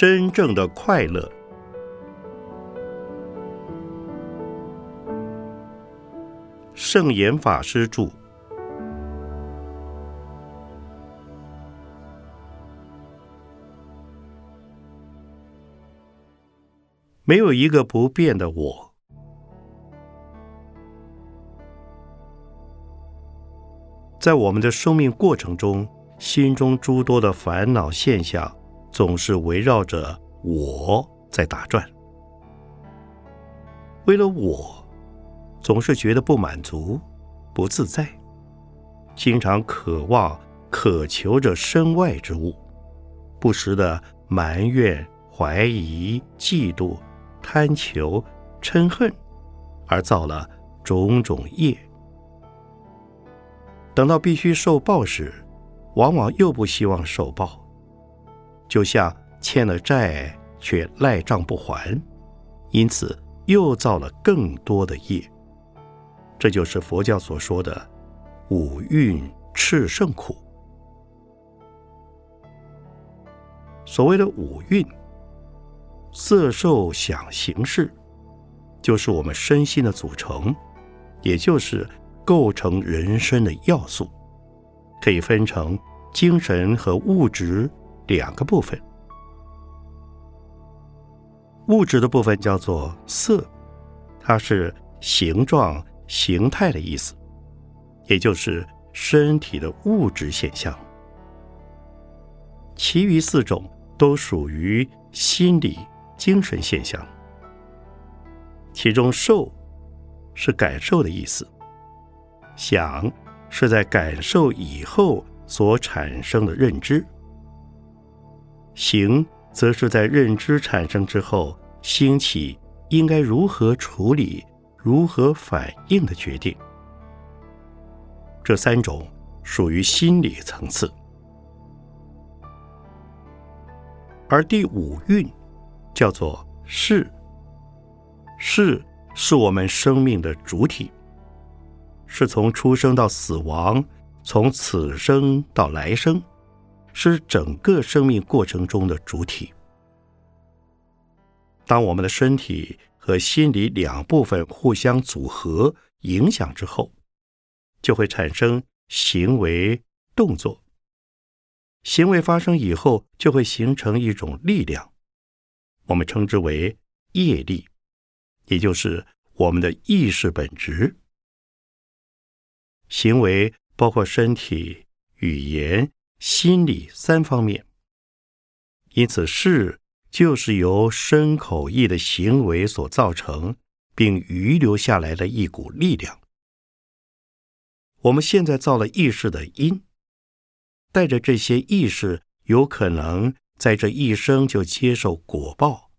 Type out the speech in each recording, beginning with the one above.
真正的快乐。圣严法师著。没有一个不变的我。在我们的生命过程中，心中诸多的烦恼现象，总是围绕着我在打转。为了我，总是觉得不满足、不自在，经常渴望、渴求着身外之物，不时的埋怨、怀疑、嫉妒。贪求、嗔恨，而造了种种业。等到必须受报时，往往又不希望受报，就像欠了债却赖账不还，因此又造了更多的业。这就是佛教所说的五蕴炽盛苦。所谓的五蕴。色受想行识，就是我们身心的组成，也就是构成人生的要素，可以分成精神和物质两个部分。物质的部分叫做色，它是形状、形态的意思，也就是身体的物质现象。其余四种都属于心理。精神现象，其中受是感受的意思，想是在感受以后所产生的认知，行则是在认知产生之后兴起应该如何处理、如何反应的决定。这三种属于心理层次，而第五运。叫做是，是是我们生命的主体，是从出生到死亡，从此生到来生，是整个生命过程中的主体。当我们的身体和心理两部分互相组合、影响之后，就会产生行为动作。行为发生以后，就会形成一种力量。我们称之为业力，也就是我们的意识本质。行为包括身体、语言、心理三方面，因此事就是由身口意的行为所造成，并遗留下来的一股力量。我们现在造了意识的因，带着这些意识，有可能。在这一生就接受果报，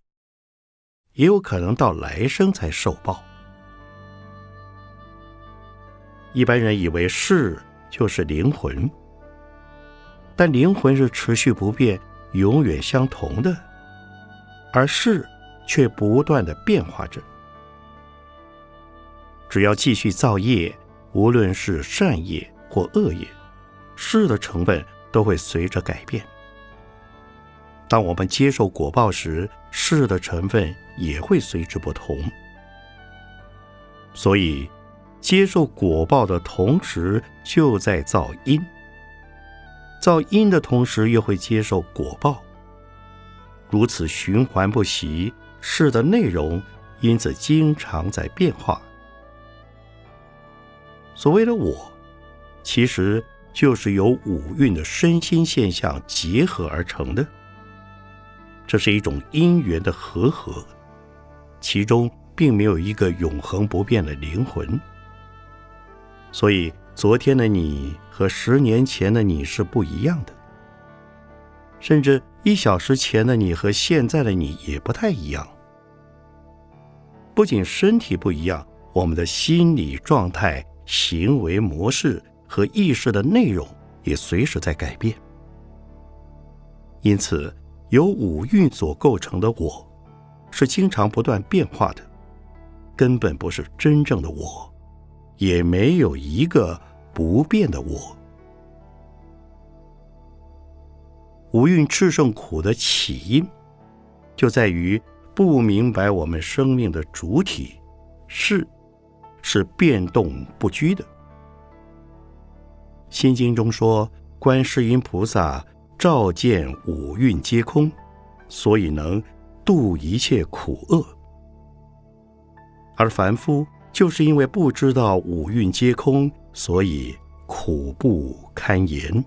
也有可能到来生才受报。一般人以为是就是灵魂，但灵魂是持续不变、永远相同的，而事却不断的变化着。只要继续造业，无论是善业或恶业，是的成分都会随着改变。当我们接受果报时，事的成分也会随之不同。所以，接受果报的同时，就在造因；造因的同时，又会接受果报。如此循环不息，事的内容因此经常在变化。所谓的我，其实就是由五蕴的身心现象结合而成的。这是一种因缘的和合，其中并没有一个永恒不变的灵魂。所以，昨天的你和十年前的你是不一样的，甚至一小时前的你和现在的你也不太一样。不仅身体不一样，我们的心理状态、行为模式和意识的内容也随时在改变。因此。由五蕴所构成的我，是经常不断变化的，根本不是真正的我，也没有一个不变的我。五蕴炽盛苦的起因，就在于不明白我们生命的主体是是变动不居的。《心经》中说，观世音菩萨照见五蕴皆空，所以能度一切苦厄。而凡夫就是因为不知道五蕴皆空，所以苦不堪言。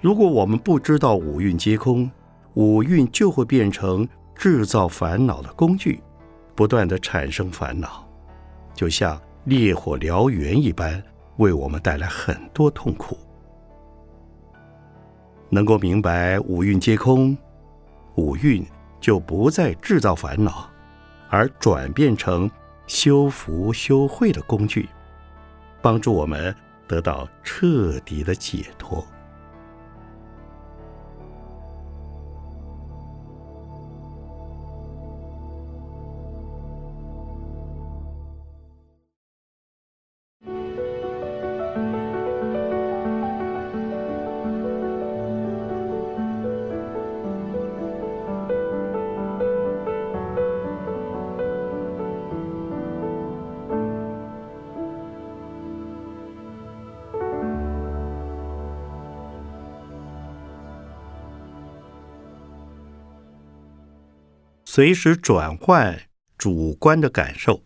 如果我们不知道五蕴皆空，五蕴就会变成制造烦恼的工具，不断的产生烦恼，就像烈火燎原一般，为我们带来很多痛苦。能够明白五蕴皆空，五蕴就不再制造烦恼，而转变成修福修慧的工具，帮助我们得到彻底的解脱。随时转换主观的感受。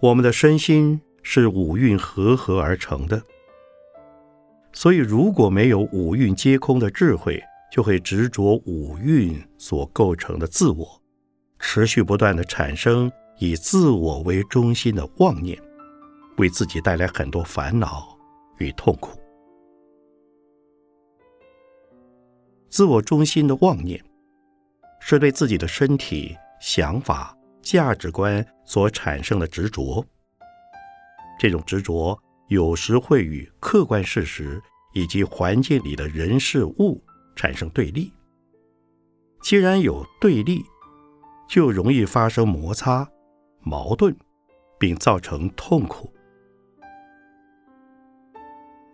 我们的身心是五蕴合合而成的，所以如果没有五蕴皆空的智慧，就会执着五蕴所构成的自我，持续不断的产生以自我为中心的妄念，为自己带来很多烦恼与痛苦。自我中心的妄念，是对自己的身体、想法、价值观所产生的执着。这种执着有时会与客观事实以及环境里的人事物产生对立。既然有对立，就容易发生摩擦、矛盾，并造成痛苦。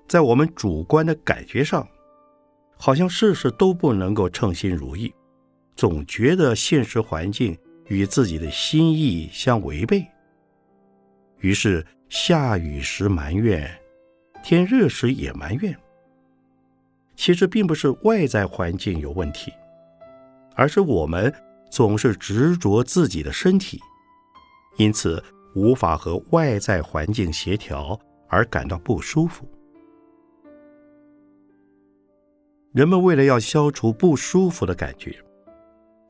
在我们主观的感觉上。好像事事都不能够称心如意，总觉得现实环境与自己的心意相违背。于是下雨时埋怨，天热时也埋怨。其实并不是外在环境有问题，而是我们总是执着自己的身体，因此无法和外在环境协调，而感到不舒服。人们为了要消除不舒服的感觉，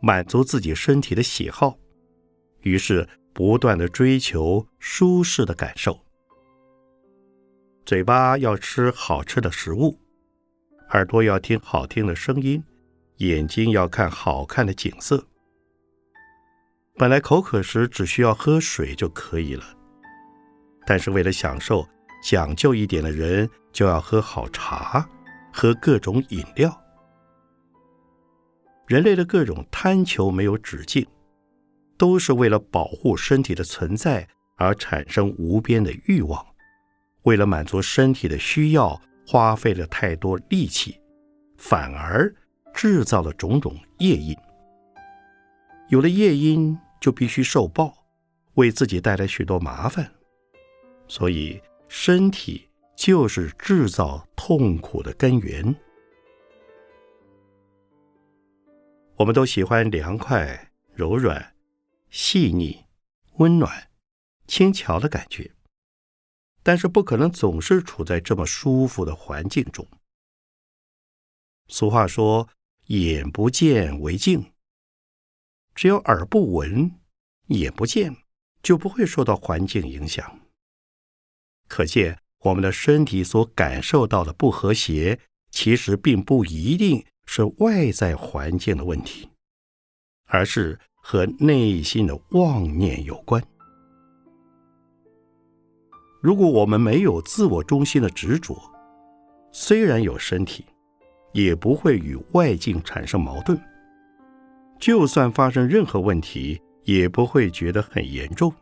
满足自己身体的喜好，于是不断的追求舒适的感受。嘴巴要吃好吃的食物，耳朵要听好听的声音，眼睛要看好看的景色。本来口渴时只需要喝水就可以了，但是为了享受讲究一点的人，就要喝好茶。喝各种饮料，人类的各种贪求没有止境，都是为了保护身体的存在而产生无边的欲望。为了满足身体的需要，花费了太多力气，反而制造了种种业因。有了业因，就必须受报，为自己带来许多麻烦。所以身体。就是制造痛苦的根源。我们都喜欢凉快、柔软、细腻、温暖、轻巧的感觉，但是不可能总是处在这么舒服的环境中。俗话说：“眼不见为净。”只有耳不闻、眼不见，就不会受到环境影响。可见。我们的身体所感受到的不和谐，其实并不一定是外在环境的问题，而是和内心的妄念有关。如果我们没有自我中心的执着，虽然有身体，也不会与外境产生矛盾。就算发生任何问题，也不会觉得很严重。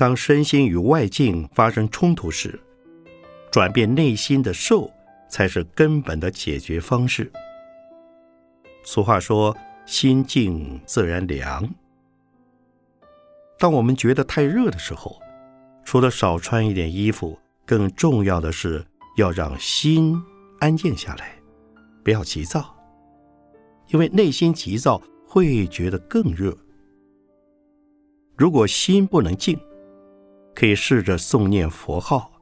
当身心与外境发生冲突时，转变内心的受，才是根本的解决方式。俗话说：“心静自然凉。”当我们觉得太热的时候，除了少穿一点衣服，更重要的是要让心安静下来，不要急躁，因为内心急躁会觉得更热。如果心不能静，可以试着诵念佛号，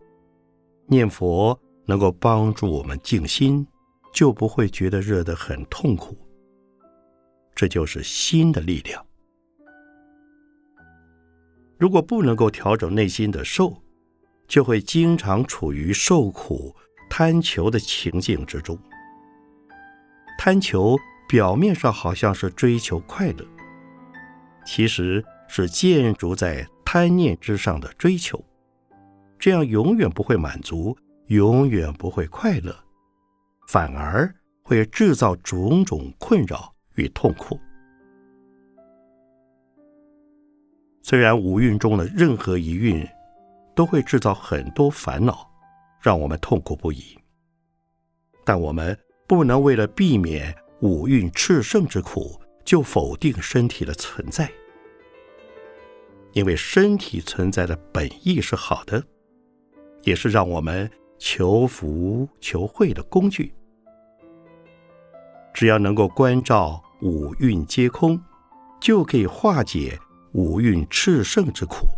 念佛能够帮助我们静心，就不会觉得热得很痛苦。这就是心的力量。如果不能够调整内心的受，就会经常处于受苦、贪求的情境之中。贪求表面上好像是追求快乐，其实是建筑在贪念之上的追求，这样永远不会满足，永远不会快乐，反而会制造种种困扰与痛苦。虽然五蕴中的任何一蕴都会制造很多烦恼，让我们痛苦不已，但我们不能为了避免五蕴炽盛之苦，就否定身体的存在。因为身体存在的本意是好的，也是让我们求福求慧的工具。只要能够关照五蕴皆空，就可以化解。五蕴炽盛之苦，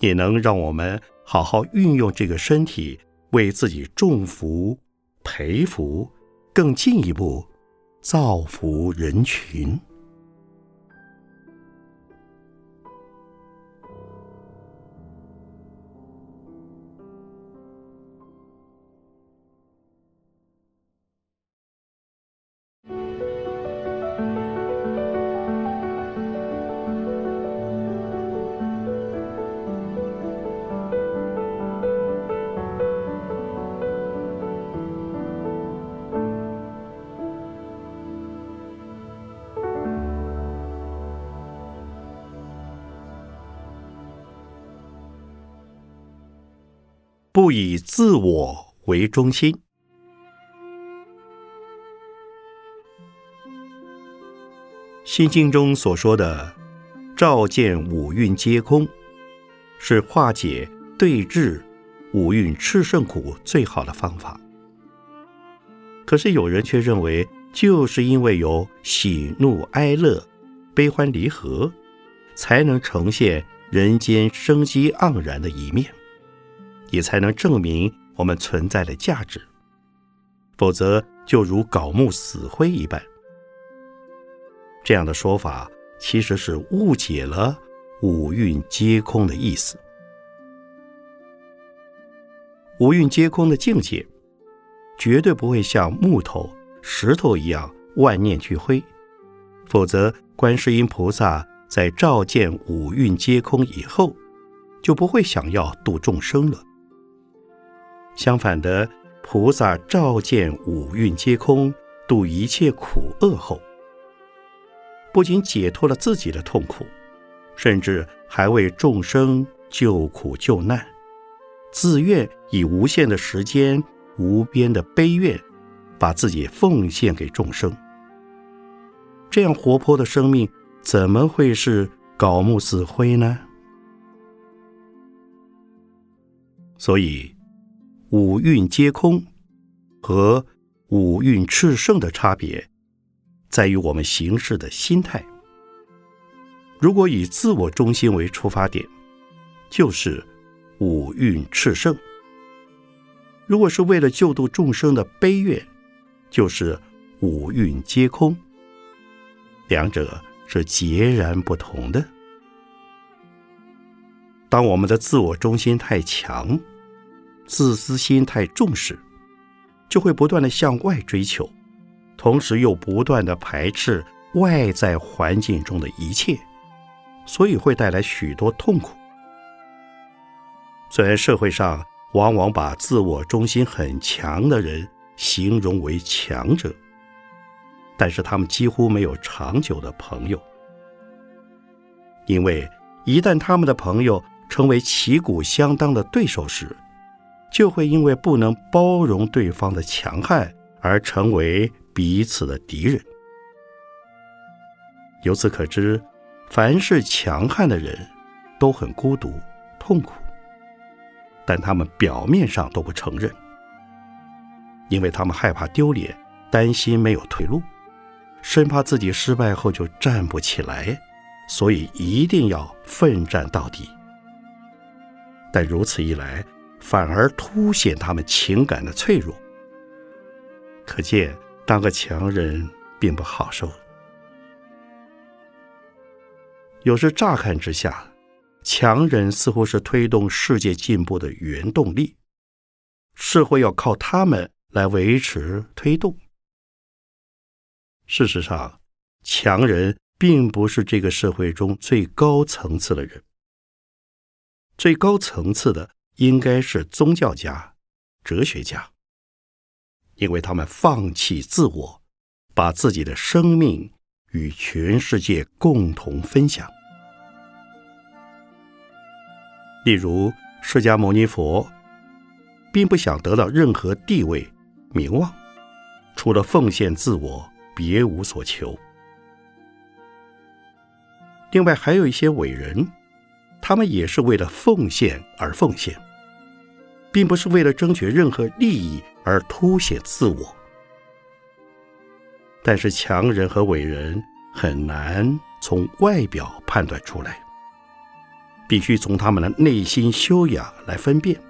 也能让我们好好运用这个身体，为自己种福、培福，更进一步造福人群。不以自我为中心。心经中所说的“照见五蕴皆空”，是化解对治五蕴炽盛苦最好的方法。可是有人却认为，就是因为有喜怒哀乐、悲欢离合，才能呈现人间生机盎然的一面。也才能证明我们存在的价值，否则就如槁木死灰一般。这样的说法其实是误解了“五蕴皆空”的意思。五蕴皆空的境界，绝对不会像木头、石头一样万念俱灰，否则观世音菩萨在照见五蕴皆空以后，就不会想要度众生了。相反的，菩萨照见五蕴皆空，度一切苦厄后，不仅解脱了自己的痛苦，甚至还为众生救苦救难，自愿以无限的时间、无边的悲愿，把自己奉献给众生。这样活泼的生命，怎么会是槁木死灰呢？所以。五蕴皆空和五蕴炽盛的差别，在于我们行事的心态。如果以自我中心为出发点，就是五蕴炽盛；如果是为了救度众生的悲愿，就是五蕴皆空。两者是截然不同的。当我们的自我中心太强，自私心太重视，就会不断的向外追求，同时又不断的排斥外在环境中的一切，所以会带来许多痛苦。虽然社会上往往把自我中心很强的人形容为强者，但是他们几乎没有长久的朋友，因为一旦他们的朋友成为旗鼓相当的对手时，就会因为不能包容对方的强悍而成为彼此的敌人。由此可知，凡是强悍的人，都很孤独、痛苦，但他们表面上都不承认，因为他们害怕丢脸，担心没有退路，生怕自己失败后就站不起来，所以一定要奋战到底。但如此一来，反而凸显他们情感的脆弱。可见，当个强人并不好受。有时乍看之下，强人似乎是推动世界进步的原动力，社会要靠他们来维持推动。事实上，强人并不是这个社会中最高层次的人，最高层次的应该是宗教家、哲学家，因为他们放弃自我，把自己的生命。与全世界共同分享。例如，释迦牟尼佛并不想得到任何地位、名望，除了奉献自我，别无所求。另外，还有一些伟人，他们也是为了奉献而奉献，并不是为了争取任何利益而凸显自我。但是强人和伟人很难从外表判断出来，必须从他们的内心修养来分辨，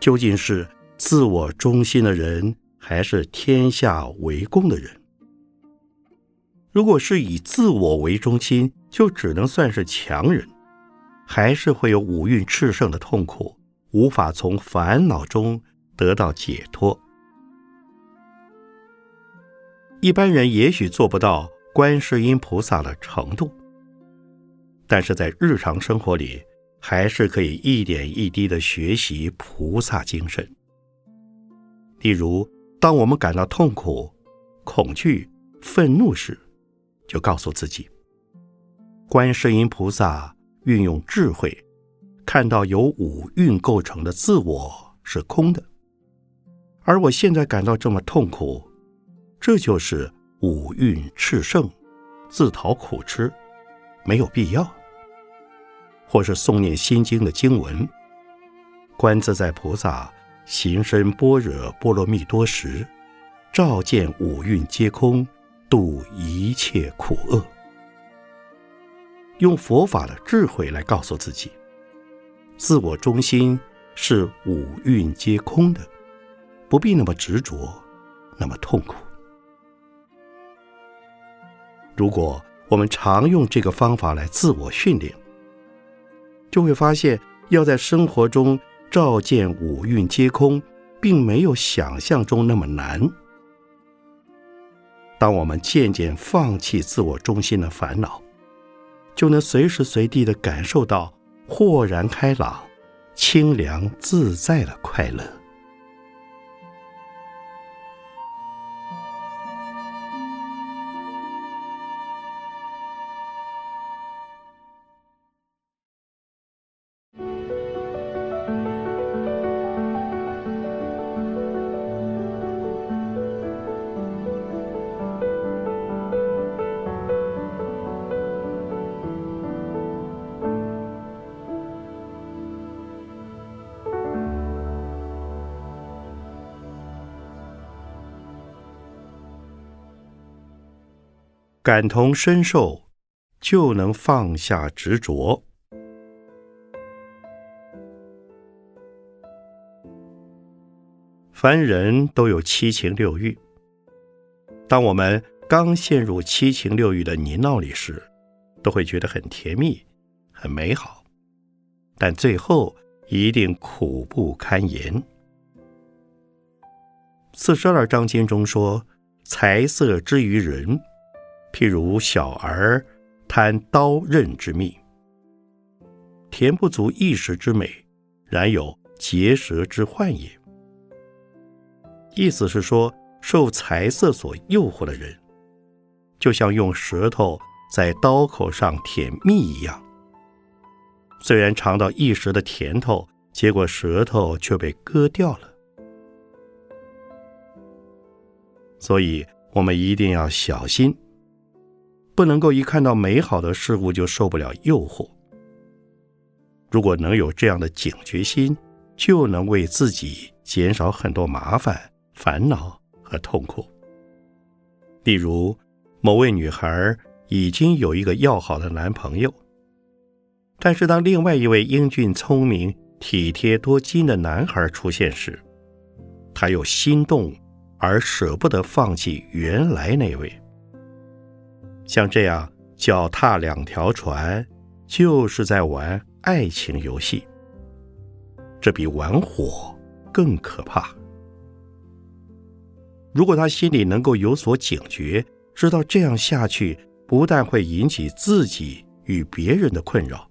究竟是自我中心的人，还是天下为公的人。如果是以自我为中心，就只能算是强人，还是会有五蕴炽盛的痛苦，无法从烦恼中得到解脱。一般人也许做不到观世音菩萨的程度，但是在日常生活里，还是可以一点一滴的学习菩萨精神。例如，当我们感到痛苦、恐惧、愤怒时，就告诉自己：观世音菩萨运用智慧，看到由五蕴构成的自我是空的，而我现在感到这么痛苦。这就是五蕴炽盛，自讨苦吃，没有必要。或是诵念心经的经文，观自在菩萨行深般若波罗蜜多时，照见五蕴皆空，度一切苦厄。用佛法的智慧来告诉自己，自我中心是五蕴皆空的，不必那么执着，那么痛苦。如果我们常用这个方法来自我训练，就会发现，要在生活中照见五蕴皆空，并没有想象中那么难。当我们渐渐放弃自我中心的烦恼，就能随时随地的感受到豁然开朗、清凉自在的快乐。感同身受，就能放下执着。凡人都有七情六欲，当我们刚陷入七情六欲的泥淖里时，都会觉得很甜蜜、很美好，但最后一定苦不堪言。四十二章经中说：“财色之于人。”譬如小儿贪刀刃之蜜，甜不足一时之美，然有结舌之患也。意思是说，受财色所诱惑的人，就像用舌头在刀口上舔蜜一样，虽然尝到一时的甜头，结果舌头却被割掉了。所以，我们一定要小心，不能够一看到美好的事物就受不了诱惑。如果能有这样的警觉心，就能为自己减少很多麻烦、烦恼和痛苦。例如，某位女孩已经有一个要好的男朋友，但是当另外一位英俊、聪明、体贴、多金的男孩出现时，她又心动。而舍不得放弃原来那位，像这样脚踏两条船，就是在玩爱情游戏。这比玩火更可怕。如果他心里能够有所警觉，知道这样下去不但会引起自己与别人的困扰，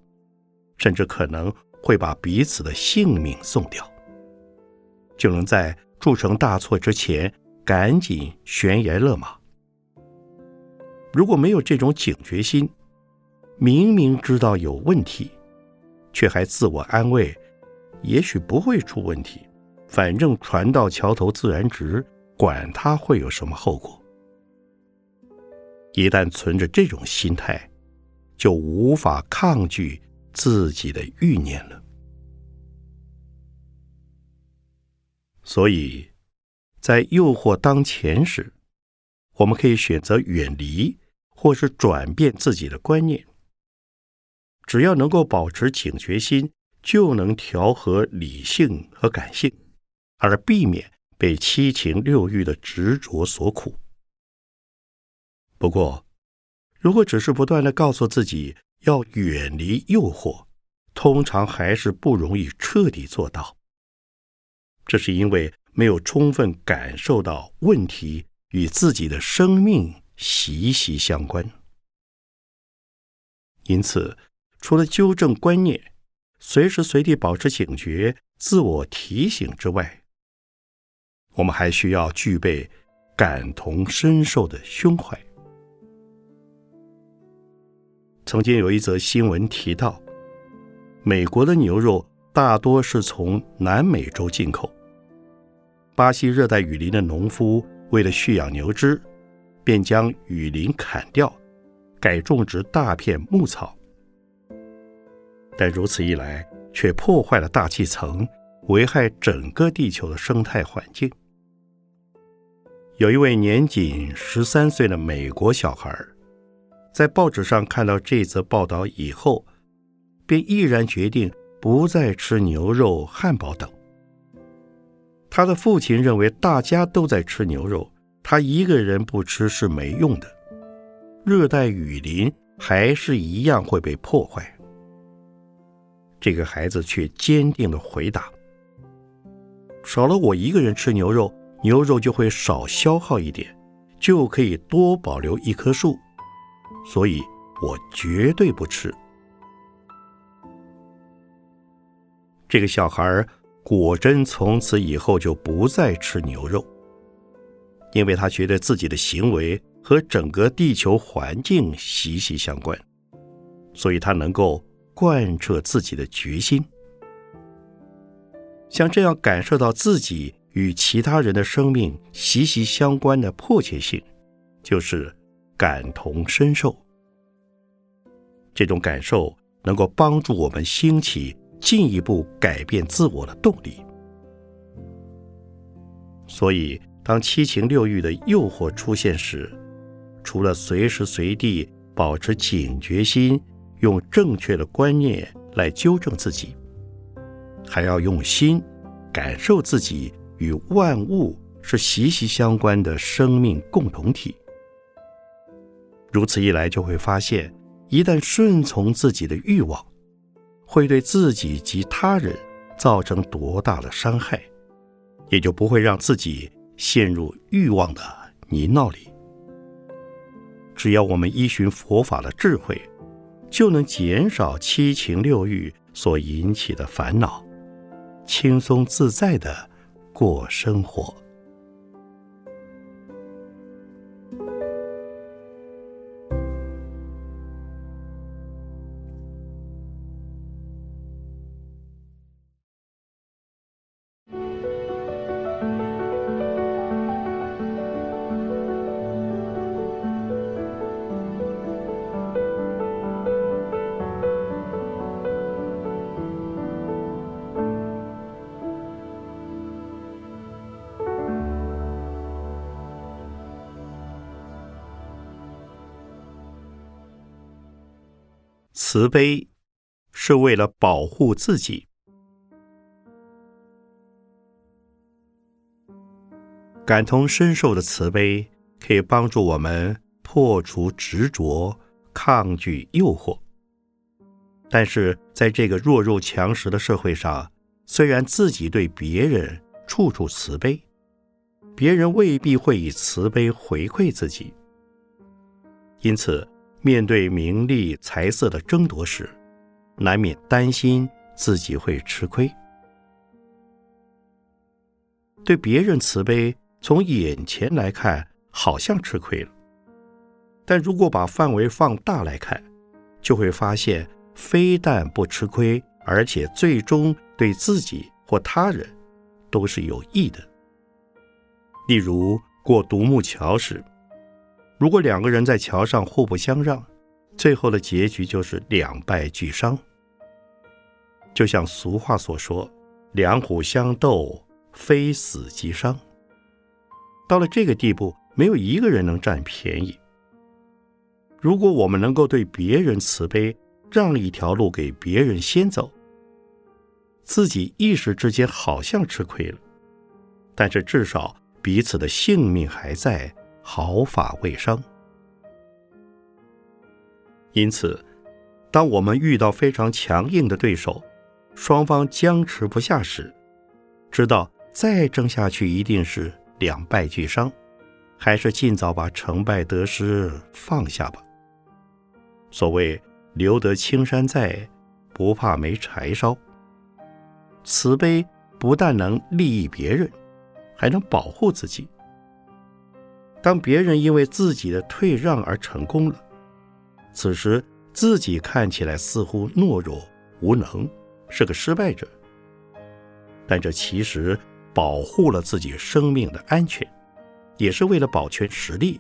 甚至可能会把彼此的性命送掉，就能在。铸成大错之前，赶紧悬崖勒马。如果没有这种警觉心，明明知道有问题，却还自我安慰，也许不会出问题，反正船到桥头自然直，管他会有什么后果。一旦存着这种心态，就无法抗拒自己的欲念了。所以，在诱惑当前时，我们可以选择远离，或是转变自己的观念。只要能够保持警觉心，就能调和理性和感性，而避免被七情六欲的执着所苦。不过，如果只是不断的告诉自己要远离诱惑，通常还是不容易彻底做到。这是因为没有充分感受到问题与自己的生命息息相关，因此，除了纠正观念、随时随地保持警觉、自我提醒之外，我们还需要具备感同身受的胸怀。曾经有一则新闻提到，美国的牛肉大多是从南美洲进口。巴西热带雨林的农夫为了蓄养牛只，便将雨林砍掉，改种植大片牧草。但如此一来，却破坏了大气层，危害整个地球的生态环境。有一位年仅十三岁的美国小孩，在报纸上看到这则报道以后，便毅然决定不再吃牛肉、汉堡等。他的父亲认为大家都在吃牛肉，他一个人不吃是没用的。热带雨林还是一样会被破坏。这个孩子却坚定地回答：“少了我一个人吃牛肉，牛肉就会少消耗一点，就可以多保留一棵树，所以我绝对不吃。”这个小孩。果真从此以后就不再吃牛肉，因为他觉得自己的行为和整个地球环境息息相关，所以他能够贯彻自己的决心。像这样感受到自己与其他人的生命息息相关的迫切性，就是感同身受。这种感受能够帮助我们兴起。进一步改变自我的动力。所以，当七情六欲的诱惑出现时，除了随时随地保持警觉心，用正确的观念来纠正自己，还要用心感受自己与万物是息息相关的生命共同体。如此一来，就会发现，一旦顺从自己的欲望。会对自己及他人造成多大的伤害，也就不会让自己陷入欲望的泥淖里。只要我们依循佛法的智慧，就能减少七情六欲所引起的烦恼，轻松自在的过生活。慈悲是为了保护自己。感同身受的慈悲可以帮助我们破除执着、抗拒诱惑。但是，在这个弱肉强食的社会上，虽然自己对别人处处慈悲，别人未必会以慈悲回馈自己。因此，面对名利财色的争夺时，难免担心自己会吃亏。对别人慈悲，从眼前来看好像吃亏了，但如果把范围放大来看，就会发现非但不吃亏，而且最终对自己或他人都是有益的。例如过独木桥时。如果两个人在桥上互不相让，最后的结局就是两败俱伤。就像俗话所说：“两虎相斗，非死即伤。”到了这个地步，没有一个人能占便宜。如果我们能够对别人慈悲，让一条路给别人先走，自己一时之间好像吃亏了，但是至少彼此的性命还在。毫发未伤。因此，当我们遇到非常强硬的对手，双方僵持不下时，知道再争下去一定是两败俱伤，还是尽早把成败得失放下吧。所谓“留得青山在，不怕没柴烧”。慈悲不但能利益别人，还能保护自己。当别人因为自己的退让而成功了，此时自己看起来似乎懦弱无能，是个失败者。但这其实保护了自己生命的安全，也是为了保全实力，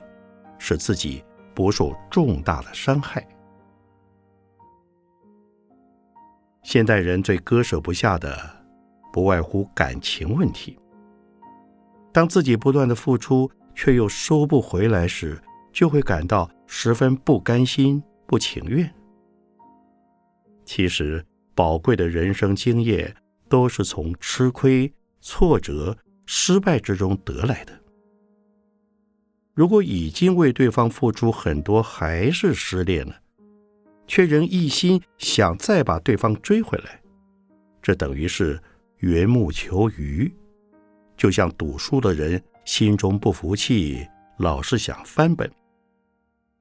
使自己不受重大的伤害。现代人最割舍不下的，不外乎感情问题。当自己不断的付出。却又收不回来时，就会感到十分不甘心、不情愿。其实，宝贵的人生经验都是从吃亏、挫折、失败之中得来的。如果已经为对方付出很多，还是失恋了，却仍一心想再把对方追回来，这等于是缘木求鱼，就像赌输的人。心中不服气，老是想翻本。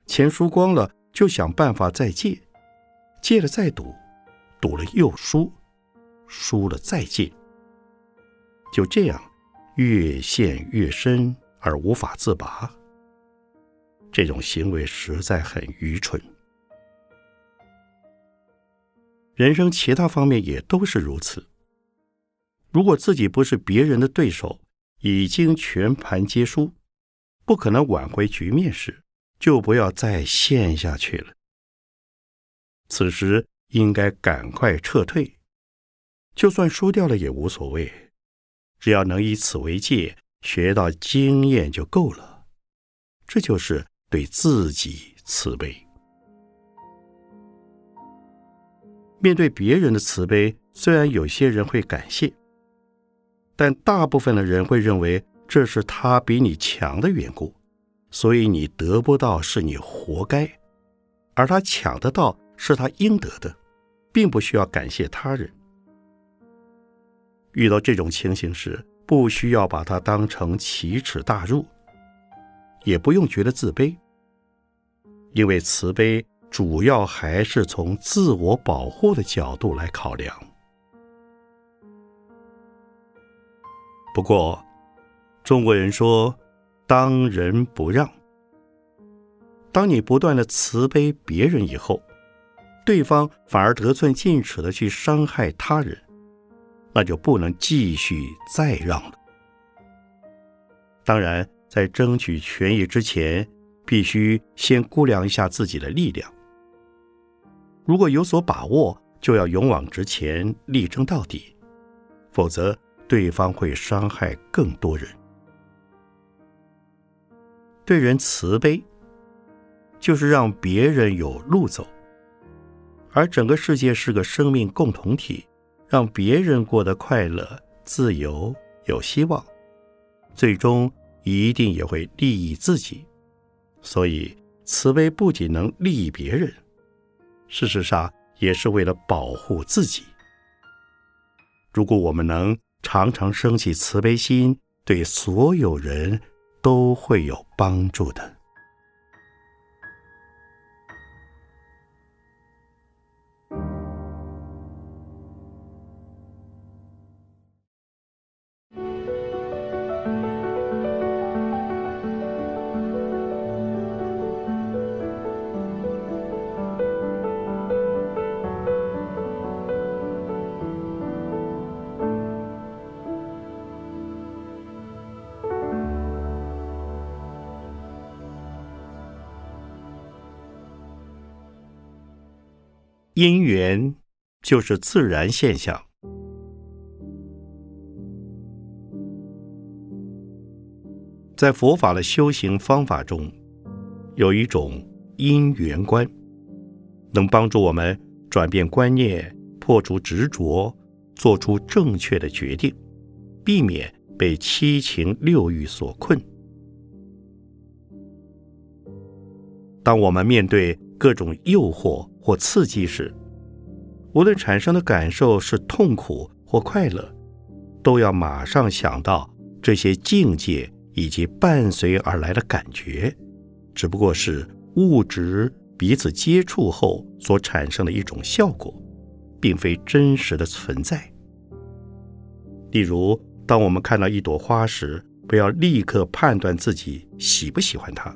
钱输光了，就想办法再借，借了再赌，赌了又输，输了再借。就这样，越陷越深而无法自拔。这种行为实在很愚蠢。人生其他方面也都是如此。如果自己不是别人的对手，已经全盘皆输，不可能挽回局面时，就不要再陷下去了。此时应该赶快撤退，就算输掉了也无所谓，只要能以此为戒，学到经验就够了。这就是对自己慈悲。面对别人的慈悲，虽然有些人会感谢。但大部分的人会认为这是他比你强的缘故，所以你得不到是你活该，而他抢得到是他应得的，并不需要感谢他人。遇到这种情形时，不需要把它当成奇耻大辱，也不用觉得自卑，因为慈悲主要还是从自我保护的角度来考量。不过，中国人说“当仁不让”。当你不断的慈悲别人以后，对方反而得寸进尺的去伤害他人，那就不能继续再让了。当然，在争取权益之前，必须先估量一下自己的力量。如果有所把握，就要勇往直前，力争到底；否则，对方会伤害更多人。对人慈悲，就是让别人有路走，而整个世界是个生命共同体，让别人过得快乐、自由、有希望，最终一定也会利益自己。所以，慈悲不仅能利益别人，事实上也是为了保护自己。如果我们能常常升起慈悲心，对所有人都会有帮助的。因缘就是自然现象，在佛法的修行方法中，有一种因缘观，能帮助我们转变观念，破除执着，做出正确的决定，避免被七情六欲所困。当我们面对各种诱惑，或刺激时，无论产生的感受是痛苦或快乐，都要马上想到这些境界以及伴随而来的感觉，只不过是物质彼此接触后所产生的一种效果，并非真实的存在。例如，当我们看到一朵花时，不要立刻判断自己喜不喜欢它，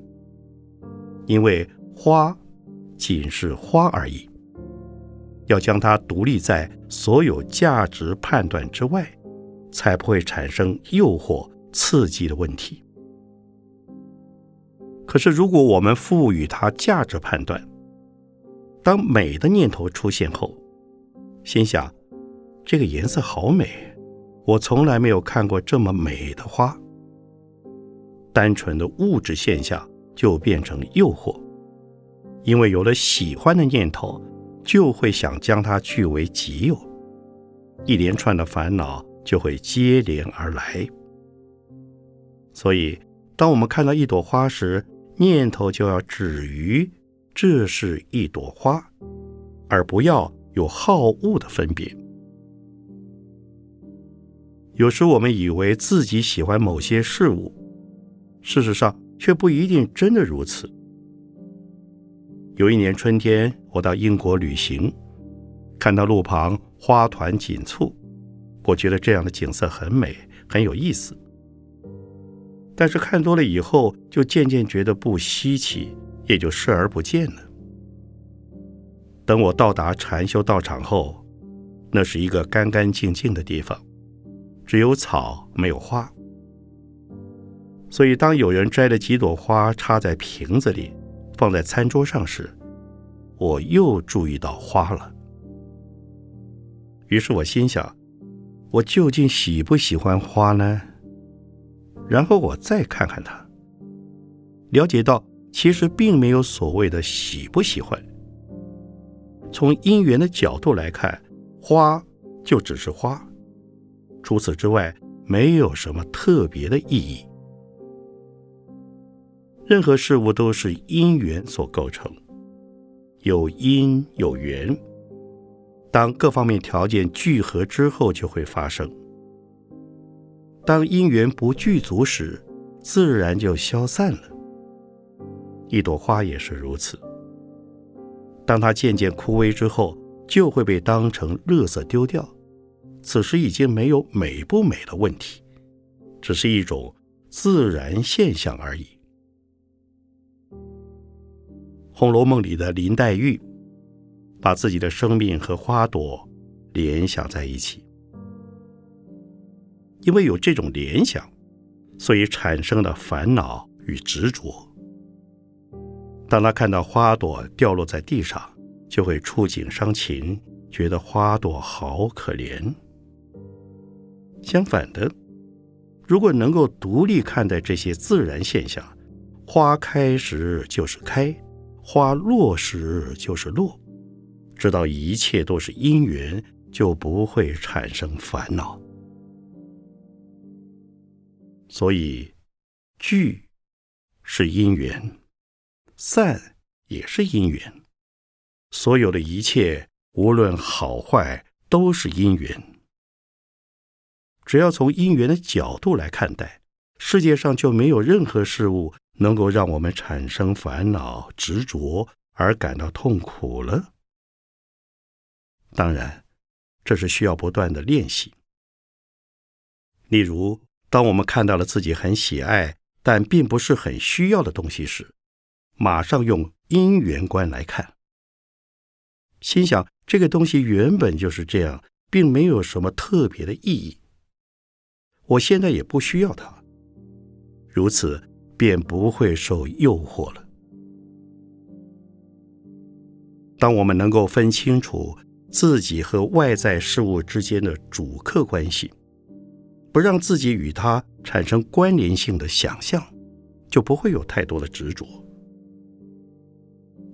因为花。仅是花而已，要将它独立在所有价值判断之外，才不会产生诱惑、刺激的问题。可是，如果我们赋予它价值判断，当美的念头出现后，心想这个颜色好美，我从来没有看过这么美的花，单纯的物质现象就变成诱惑。因为有了喜欢的念头，就会想将它据为己有，一连串的烦恼就会接连而来。所以，当我们看到一朵花时，念头就要止于这是一朵花，而不要有好恶的分别。有时我们以为自己喜欢某些事物，事实上却不一定真的如此。有一年春天，我到英国旅行，看到路旁花团锦簇，我觉得这样的景色很美，很有意思。但是看多了以后，就渐渐觉得不稀奇，也就视而不见了。等我到达禅修道场后，那是一个干干净净的地方，只有草没有花。所以当有人摘了几朵花插在瓶子里。放在餐桌上时，我又注意到花了。于是我心想：我究竟喜不喜欢花呢？然后我再看看它，了解到其实并没有所谓的喜不喜欢。从因缘的角度来看，花就只是花，除此之外没有什么特别的意义。任何事物都是因缘所构成，有因有缘。当各方面条件聚合之后，就会发生。当因缘不具足时，自然就消散了。一朵花也是如此。当它渐渐枯萎之后，就会被当成垃圾丢掉。此时已经没有美不美的问题，只是一种自然现象而已。《红楼梦》里的林黛玉，把自己的生命和花朵联想在一起，因为有这种联想，所以产生了烦恼与执着。当他看到花朵掉落在地上，就会触景伤情，觉得花朵好可怜。相反的，如果能够独立看待这些自然现象，花开时就是开。花落时就是落，知道一切都是因缘，就不会产生烦恼。所以，聚是因缘，散也是因缘。所有的一切，无论好坏，都是因缘。只要从因缘的角度来看待，世界上就没有任何事物能够让我们产生烦恼、执着而感到痛苦了。当然，这是需要不断的练习。例如，当我们看到了自己很喜爱但并不是很需要的东西时，马上用因缘观来看，心想这个东西原本就是这样，并没有什么特别的意义。我现在也不需要它，如此便不会受诱惑了。当我们能够分清楚自己和外在事物之间的主客关系。不让自己与它产生关联性的想象，就不会有太多的执着。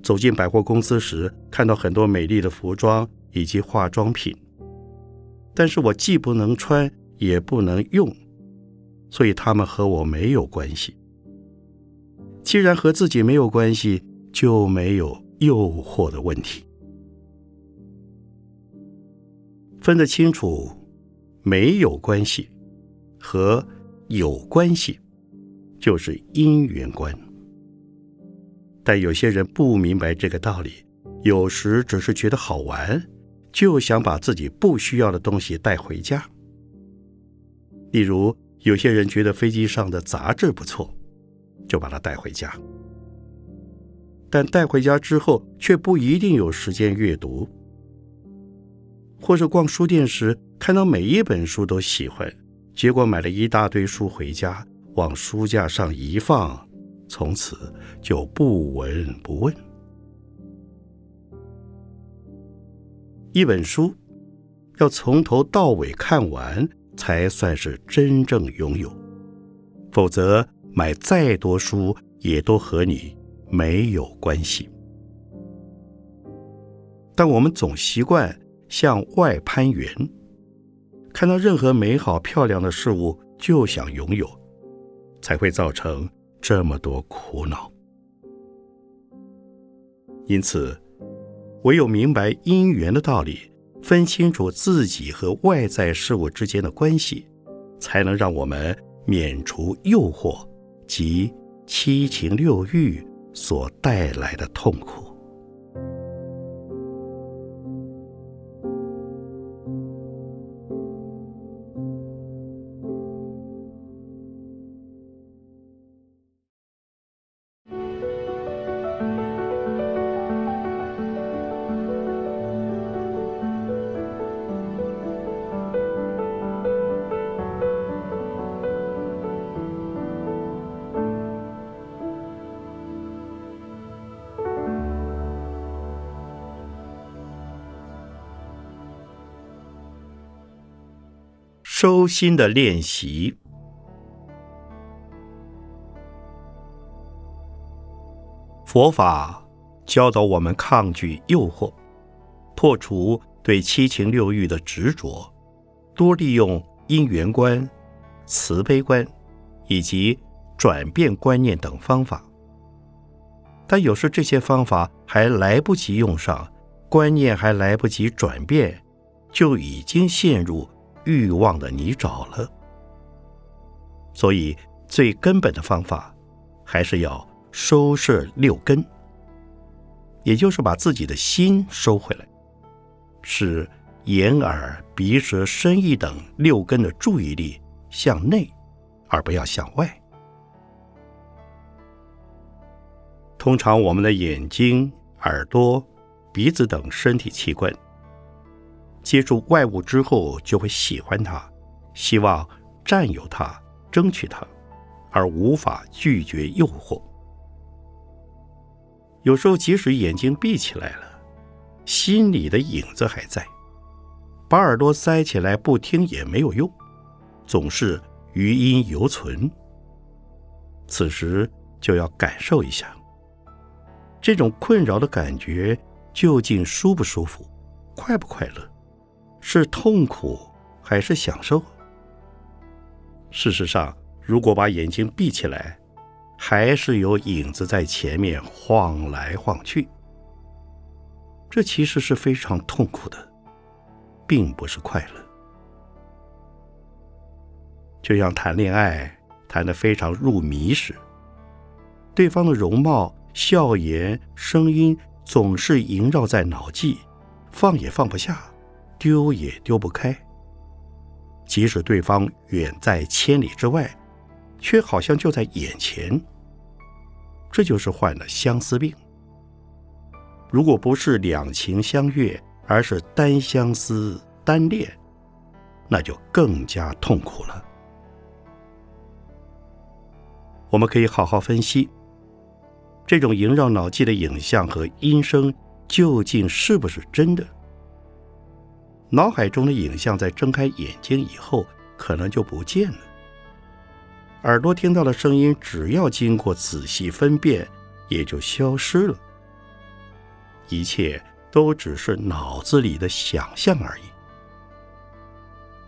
走进百货公司时，看到很多美丽的服装以及化妆品，但是我既不能穿，也不能用，所以它们和我没有关系。既然和自己没有关系，就没有诱惑的问题。分得清楚，没有关系。和有关系，就是因缘观。但有些人不明白这个道理，有时只是觉得好玩，就想把自己不需要的东西带回家。例如，有些人觉得飞机上的杂志不错，就把它带回家，但带回家之后却不一定有时间阅读，或是逛书店时看到每一本书都喜欢。结果买了一大堆书回家，往书架上一放，从此就不闻不问。一本书要从头到尾看完，才算是真正拥有，否则买再多书也都和你没有关系。但我们总习惯向外攀援。看到任何美好漂亮的事物就想拥有，才会造成这么多苦恼。因此，唯有明白因缘的道理，分清楚自己和外在事物之间的关系，才能让我们免除诱惑及七情六欲所带来的痛苦。心的练习。佛法教导我们抗拒诱惑，破除对七情六欲的执着，多利用因缘观、慈悲观以及转变观念等方法。但有时这些方法还来不及用上，观念还来不及转变，就已经陷入。欲望的泥沼了，所以最根本的方法还是要收摄六根，也就是把自己的心收回来，使眼耳鼻舌身意等六根的注意力向内，而不要向外。通常我们的眼睛、耳朵、鼻子等身体器官。接触外物之后，就会喜欢它，希望占有它，争取它，而无法拒绝诱惑。有时候，即使眼睛闭起来了，心里的影子还在。把耳朵塞起来不听也没有用，总是余音犹存。此时就要感受一下，这种困扰的感觉究竟舒不舒服，快不快乐，是痛苦还是享受？事实上，如果把眼睛闭起来，还是有影子在前面晃来晃去。这其实是非常痛苦的，并不是快乐。就像谈恋爱谈得非常入迷时，对方的容貌、笑颜、声音总是萦绕在脑际，放也放不下，丢也丢不开。即使对方远在千里之外，却好像就在眼前。这就是患了相思病。如果不是两情相悦，而是单相思、单恋，那就更加痛苦了。我们可以好好分析，这种萦绕脑际的影像和音声究竟是不是真的？脑海中的影像在睁开眼睛以后，可能就不见了。耳朵听到的声音，只要经过仔细分辨，也就消失了。一切都只是脑子里的想象而已。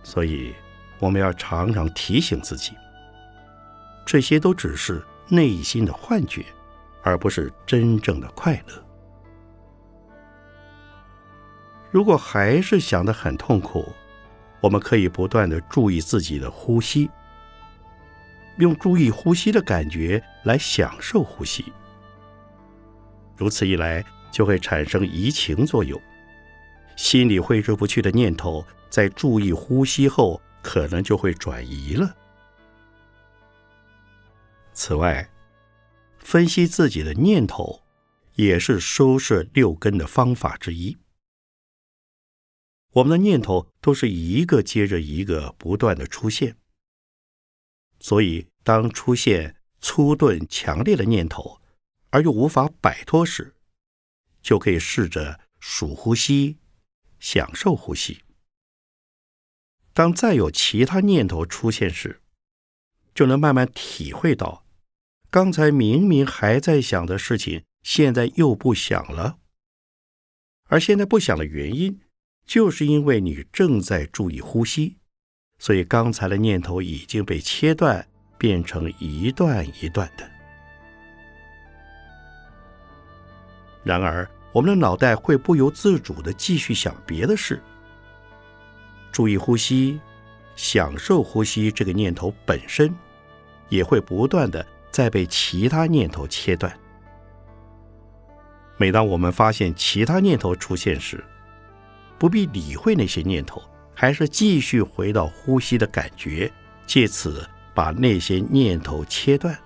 所以，我们要常常提醒自己，这些都只是内心的幻觉，而不是真正的快乐。如果还是想得很痛苦，我们可以不断的注意自己的呼吸，用注意呼吸的感觉来享受呼吸。如此一来，就会产生移情作用，心里挥之不去的念头，在注意呼吸后，可能就会转移了。此外，分析自己的念头，也是收摄六根的方法之一。我们的念头都是一个接着一个不断的出现，所以当出现粗钝强烈的念头，而又无法摆脱时，就可以试着数呼吸，享受呼吸。当再有其他念头出现时，就能慢慢体会到，刚才明明还在想的事情，现在又不想了，而现在不想的原因。就是因为你正在注意呼吸，所以刚才的念头已经被切断，变成一段一段的。然而，我们的脑袋会不由自主的继续想别的事。注意呼吸，享受呼吸这个念头本身，也会不断的在被其他念头切断。每当我们发现其他念头出现时，不必理会那些念头，还是继续回到呼吸的感觉，借此把那些念头切断。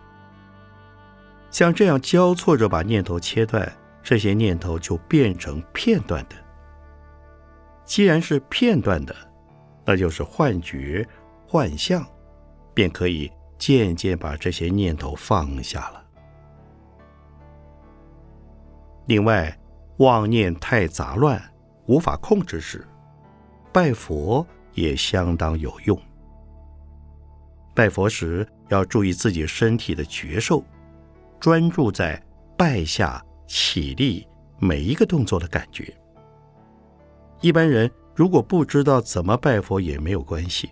像这样交错着把念头切断，这些念头就变成片段的。既然是片段的，那就是幻觉、幻象，便可以渐渐把这些念头放下了。另外，妄念太杂乱。无法控制时，拜佛也相当有用。拜佛时要注意自己身体的觉受，专注在拜下、起立每一个动作的感觉。一般人如果不知道怎么拜佛也没有关系，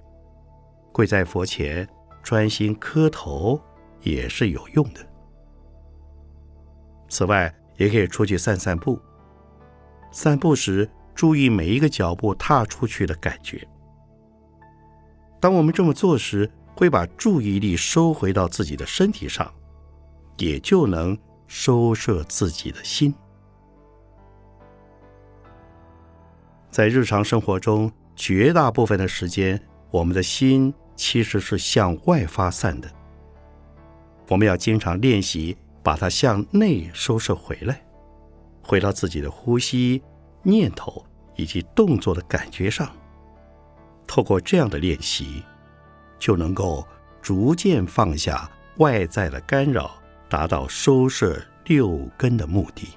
跪在佛前专心磕头也是有用的。此外，也可以出去散散步。散步时。注意每一个脚步踏出去的感觉。当我们这么做时，会把注意力收回到自己的身体上，也就能收摄自己的心。在日常生活中，绝大部分的时间，我们的心其实是向外发散的。我们要经常练习把它向内收摄回来，回到自己的呼吸。念头以及动作的感觉上，透过这样的练习，就能够逐渐放下外在的干扰，达到收摄六根的目的。